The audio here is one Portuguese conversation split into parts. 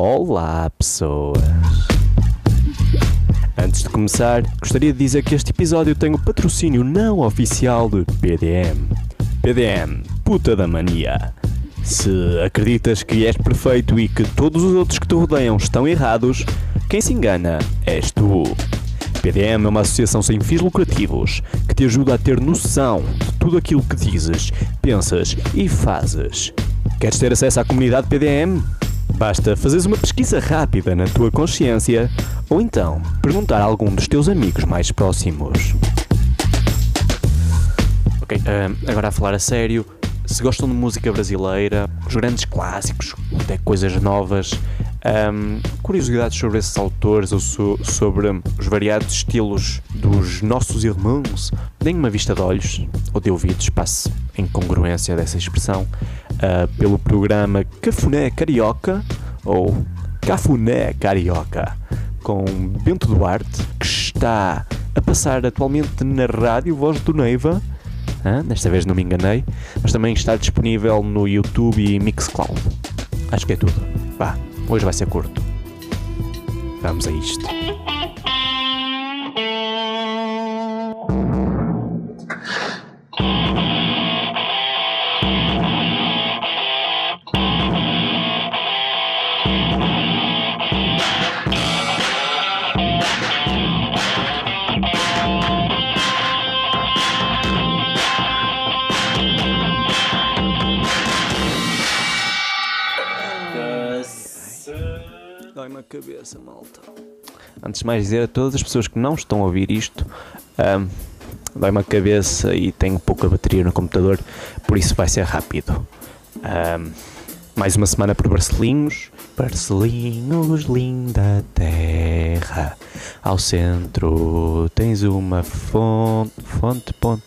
Olá, pessoas! Antes de começar, gostaria de dizer que este episódio tem o patrocínio não oficial de PDM. PDM, puta da mania. Se acreditas que és perfeito e que todos os outros que te rodeiam estão errados, quem se engana és tu. PDM é uma associação sem fins lucrativos que te ajuda a ter noção de tudo aquilo que dizes, pensas e fazes. Queres ter acesso à comunidade PDM? Basta fazeres uma pesquisa rápida na tua consciência ou então perguntar a algum dos teus amigos mais próximos. Ok, agora a falar a sério, se gostam de música brasileira, os grandes clássicos, até coisas novas, um, curiosidades sobre esses autores ou so, sobre os variados estilos dos nossos irmãos, deem uma vista de olhos ou de ouvidos, passe em congruência dessa expressão, uh, pelo programa Cafuné Carioca ou Cafuné Carioca com Bento Duarte, que está a passar atualmente na rádio Voz do Neiva. Ah, desta vez não me enganei, mas também está disponível no YouTube e Mixcloud. Acho que é tudo. Vá, hoje vai ser curto. Vamos a isto. Dói-me a cabeça, malta. Antes de mais dizer a todas as pessoas que não estão a ouvir isto, um, dói-me a cabeça e tenho pouca bateria no computador, por isso vai ser rápido. Um, mais uma semana por Barcelinhos. Barcelinhos, linda terra. Ao centro tens uma fonte, fonte, ponte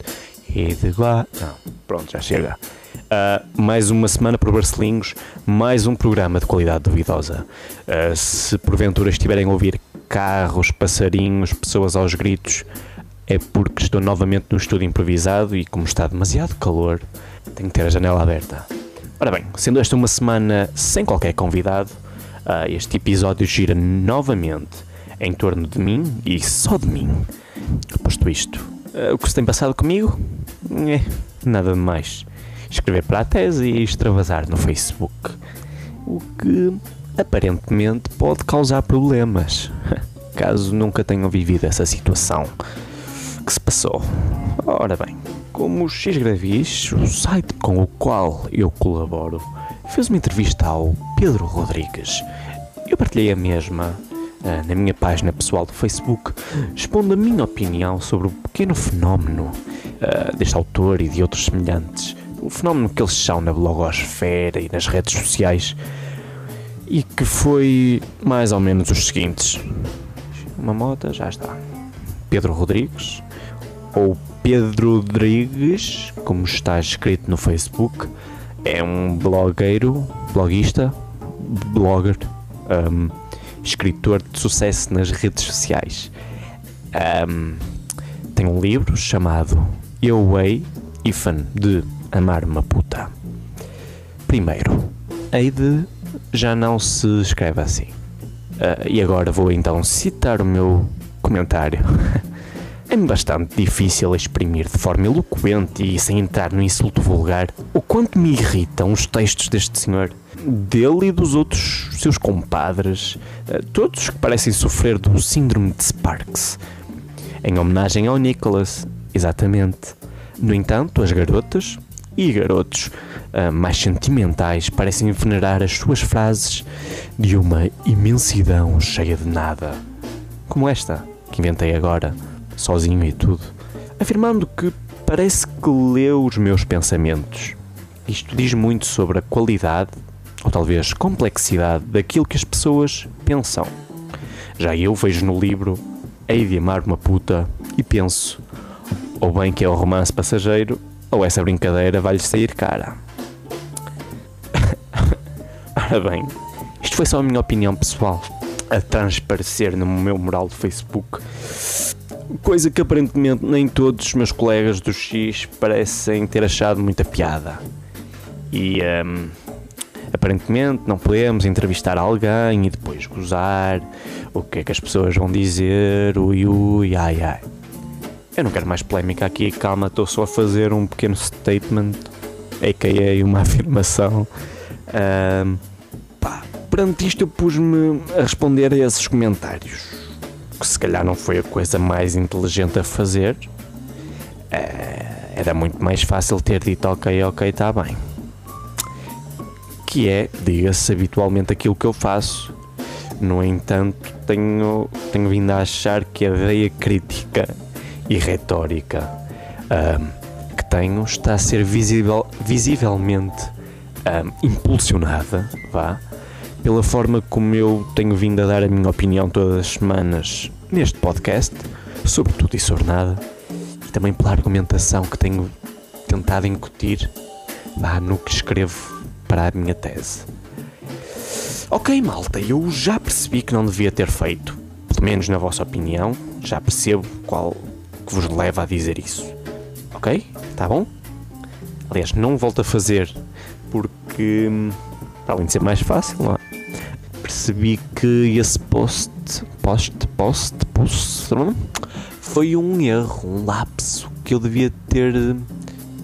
e de guá. Não, pronto, já chega. Uh, mais uma semana por Barcelinhos, mais um programa de qualidade duvidosa. Uh, se porventura estiverem a ouvir carros, passarinhos, pessoas aos gritos, é porque estou novamente no estúdio improvisado e, como está demasiado calor, tenho que ter a janela aberta. Ora bem, sendo esta uma semana sem qualquer convidado, uh, este episódio gira novamente em torno de mim e só de mim. Posto isto, o que se tem passado comigo? É, nada de mais escrever para a tese e extravasar no Facebook. O que aparentemente pode causar problemas, caso nunca tenham vivido essa situação que se passou. Ora bem, como o X Gravis, o site com o qual eu colaboro, fez uma entrevista ao Pedro Rodrigues. Eu partilhei a mesma uh, na minha página pessoal do Facebook, expondo a minha opinião sobre o pequeno fenómeno uh, deste autor e de outros semelhantes o fenómeno que eles são na blogosfera e nas redes sociais e que foi mais ou menos os seguintes. Uma moda, já está. Pedro Rodrigues, ou Pedro Rodrigues, como está escrito no Facebook, é um blogueiro, bloguista, blogger, um, escritor de sucesso nas redes sociais. Um, tem um livro chamado Eu Way Ifan de amar uma puta. Primeiro, Eide já não se escreve assim. Uh, e agora vou então citar o meu comentário. É-me bastante difícil exprimir de forma eloquente e sem entrar no insulto vulgar o quanto me irritam os textos deste senhor, dele e dos outros seus compadres, uh, todos que parecem sofrer do síndrome de Sparks. Em homenagem ao Nicholas, exatamente. No entanto, as garotas, e garotos uh, mais sentimentais parecem venerar as suas frases de uma imensidão cheia de nada, como esta que inventei agora, sozinho e tudo, afirmando que parece que leu os meus pensamentos. Isto diz muito sobre a qualidade, ou talvez complexidade, daquilo que as pessoas pensam. Já eu vejo no livro Hei de amar uma puta e penso, ou bem que é o romance passageiro, ou essa brincadeira vai-lhe sair cara. Ora bem, isto foi só a minha opinião pessoal a transparecer no meu mural do Facebook. Coisa que aparentemente nem todos os meus colegas do X parecem ter achado muita piada. E um, Aparentemente não podemos entrevistar alguém e depois gozar o que é que as pessoas vão dizer, ui ui, ai ai. Eu não quero mais polémica aqui, calma, estou só a fazer um pequeno statement, a.k.a. uma afirmação. Um, pá, perante isto eu pus-me a responder a esses comentários, que se calhar não foi a coisa mais inteligente a fazer. Uh, era muito mais fácil ter dito ok, ok, está bem. Que é, diga-se habitualmente aquilo que eu faço. No entanto, tenho, tenho vindo a achar que a veia crítica e retórica um, que tenho está a ser visível, visivelmente um, impulsionada, vá, pela forma como eu tenho vindo a dar a minha opinião todas as semanas neste podcast, sobre tudo e sobre nada, e também pela argumentação que tenho tentado incutir vá, no que escrevo para a minha tese. Ok, malta, eu já percebi que não devia ter feito, pelo menos na vossa opinião, já percebo qual que vos leva a dizer isso. Ok? Tá bom? Aliás, não volto a fazer porque, para além de ser mais fácil, não é? percebi que esse post, post, post, post, foi um erro, um lapso que eu devia ter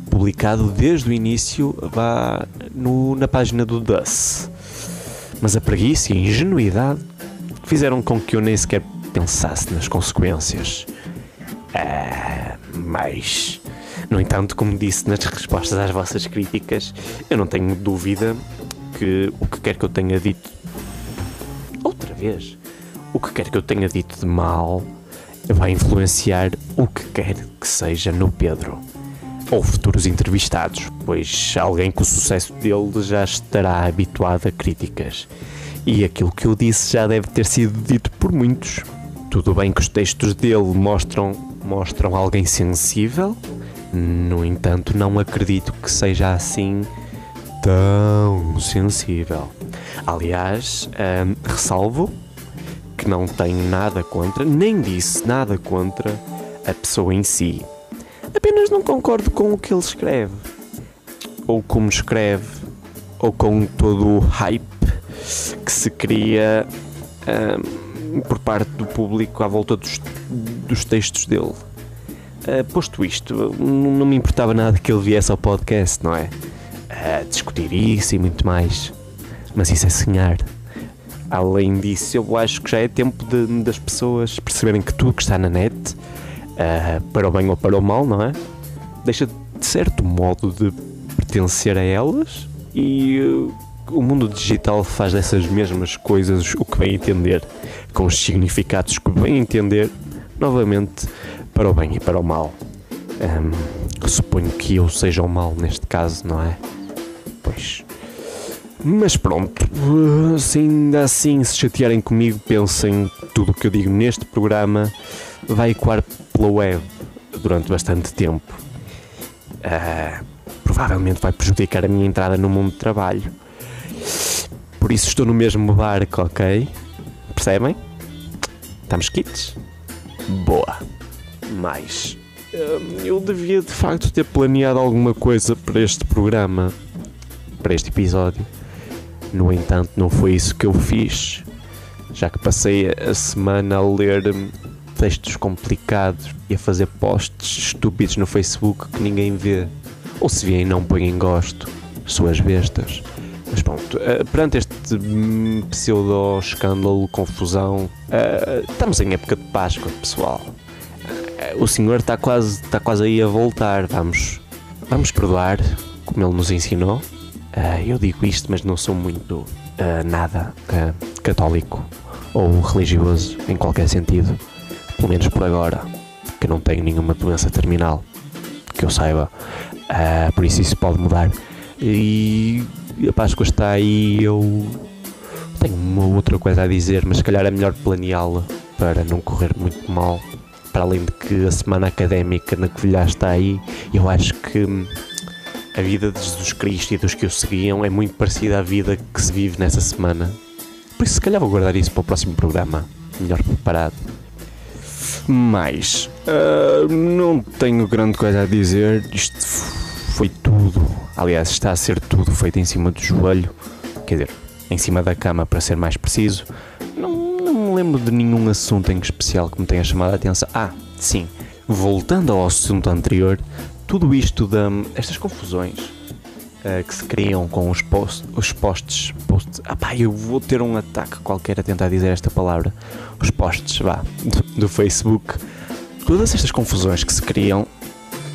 publicado desde o início vá, no, na página do DUS. Mas a preguiça e a ingenuidade fizeram com que eu nem sequer pensasse nas consequências. Ah, mas, no entanto, como disse nas respostas às vossas críticas, eu não tenho dúvida que o que quer que eu tenha dito, outra vez, o que quer que eu tenha dito de mal, vai influenciar o que quer que seja no Pedro ou futuros entrevistados, pois alguém com o sucesso dele já estará habituado a críticas. E aquilo que eu disse já deve ter sido dito por muitos. Tudo bem que os textos dele mostram mostram alguém sensível, no entanto, não acredito que seja assim tão sensível. Aliás, hum, ressalvo que não tenho nada contra, nem disse nada contra a pessoa em si. Apenas não concordo com o que ele escreve, ou como escreve, ou com todo o hype que se cria. Hum, por parte do público à volta dos, dos textos dele. Uh, posto isto, não me importava nada que ele viesse ao podcast, não é? Uh, discutir isso e muito mais. Mas isso é sonhar. Além disso, eu acho que já é tempo de, das pessoas perceberem que tudo que está na net, uh, para o bem ou para o mal, não é? Deixa de certo modo de pertencer a elas e o mundo digital faz dessas mesmas coisas o que bem entender, com os significados que bem entender, novamente para o bem e para o mal. Um, suponho que eu seja o mal neste caso, não é? Pois. Mas pronto, se ainda assim se chatearem comigo, pensem tudo o que eu digo neste programa vai ecoar pela web durante bastante tempo. Uh, provavelmente vai prejudicar a minha entrada no mundo de trabalho por isso estou no mesmo barco, ok? Percebem? Estamos quites? Boa. Mas hum, eu devia de facto ter planeado alguma coisa para este programa, para este episódio. No entanto, não foi isso que eu fiz, já que passei a semana a ler hum, textos complicados e a fazer posts estúpidos no Facebook que ninguém vê. Ou se vêem, não põem gosto. Suas bestas. Mas pronto, uh, perante este pseudo-escândalo, confusão, uh, estamos em época de Páscoa, pessoal. Uh, o senhor está quase, está quase aí a voltar, vamos, vamos perdoar, como ele nos ensinou. eu digo isto, mas não sou muito nada católico ou religioso em qualquer sentido, pelo menos por agora, que não tenho nenhuma doença terminal, que eu saiba. por isso isso pode mudar. E a Páscoa está aí eu tenho uma outra coisa a dizer, mas se calhar é melhor planeá-la para não correr muito mal. Para além de que a semana académica na Covilhã está aí, eu acho que a vida de Jesus Cristo e dos que o seguiam é muito parecida à vida que se vive nessa semana. Por isso, se calhar, vou guardar isso para o próximo programa, melhor preparado. Mas, uh, não tenho grande coisa a dizer, isto foi tudo Aliás, está a ser tudo feito em cima do joelho quer dizer, em cima da cama para ser mais preciso. Não, não me lembro de nenhum assunto em especial que me tenha chamado a atenção. Ah, sim, voltando ao assunto anterior, tudo isto de estas confusões uh, que se criam com os, post, os posts, posts. Ah pá, eu vou ter um ataque qualquer a tentar dizer esta palavra. Os posts, vá, do, do Facebook. Todas estas confusões que se criam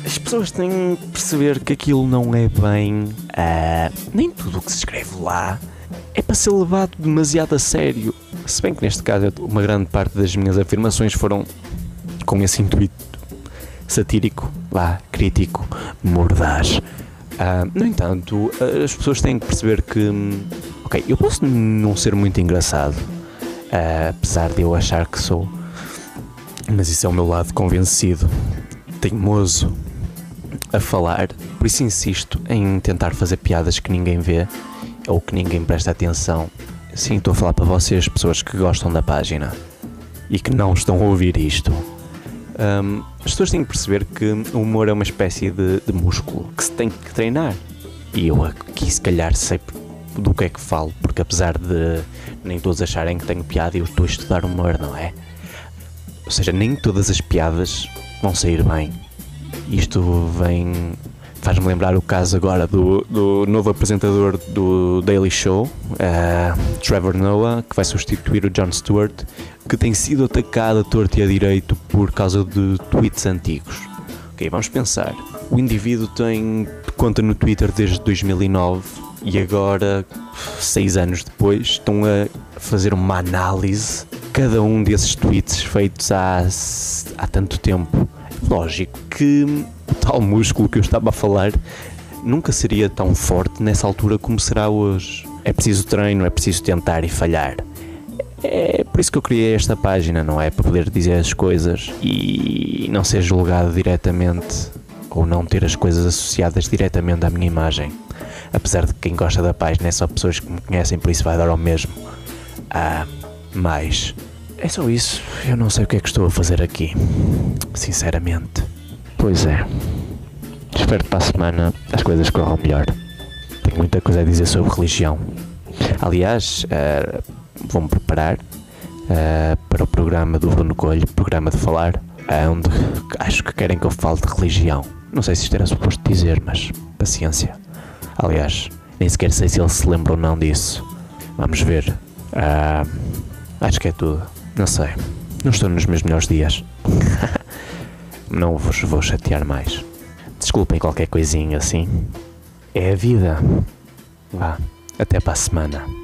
as pessoas têm que perceber que aquilo não é bem. Uh, nem tudo o que se escreve lá é para ser levado demasiado a sério. Se bem que neste caso uma grande parte das minhas afirmações foram com esse intuito satírico, lá, crítico, mordaz. Uh, no entanto, as pessoas têm que perceber que, hum, ok, eu posso não ser muito engraçado, uh, apesar de eu achar que sou, mas isso é o meu lado convencido, teimoso, a falar, por isso insisto em tentar fazer piadas que ninguém vê ou que ninguém presta atenção. Sim, estou a falar para vocês, pessoas que gostam da página e que não estão a ouvir isto. Um, as pessoas têm que perceber que o humor é uma espécie de, de músculo que se tem que treinar. E eu aqui, se calhar, sei do que é que falo, porque apesar de nem todos acharem que tenho piada, eu estou a estudar humor, não é? Ou seja, nem todas as piadas vão sair bem. Isto vem. Faz-me lembrar o caso agora do, do novo apresentador do Daily Show, uh, Trevor Noah, que vai substituir o Jon Stewart, que tem sido atacado a torto e a direito por causa de tweets antigos. Ok, vamos pensar. O indivíduo tem conta no Twitter desde 2009 e agora, seis anos depois, estão a fazer uma análise cada um desses tweets feitos há, há tanto tempo lógico que o tal músculo que eu estava a falar nunca seria tão forte nessa altura como será hoje. É preciso treino, é preciso tentar e falhar. É por isso que eu criei esta página, não é? Para poder dizer as coisas e não ser julgado diretamente ou não ter as coisas associadas diretamente à minha imagem. Apesar de que quem gosta da página é só pessoas que me conhecem, por isso vai dar ao mesmo. Ah, mas é só isso. Eu não sei o que é que estou a fazer aqui. Sinceramente. Pois é. Espero que para a semana as coisas corram melhor. Tenho muita coisa a dizer sobre religião. Aliás, uh, vou-me preparar uh, para o programa do Bruno Coelho, programa de falar, uh, onde acho que querem que eu fale de religião. Não sei se isto era suposto dizer, mas paciência. Aliás, nem sequer sei se ele se lembra ou não disso. Vamos ver. Uh, acho que é tudo. Não sei. Não estou nos meus melhores dias. não vos vou chatear mais. Desculpem qualquer coisinha assim. É a vida. Vá. Até para a semana.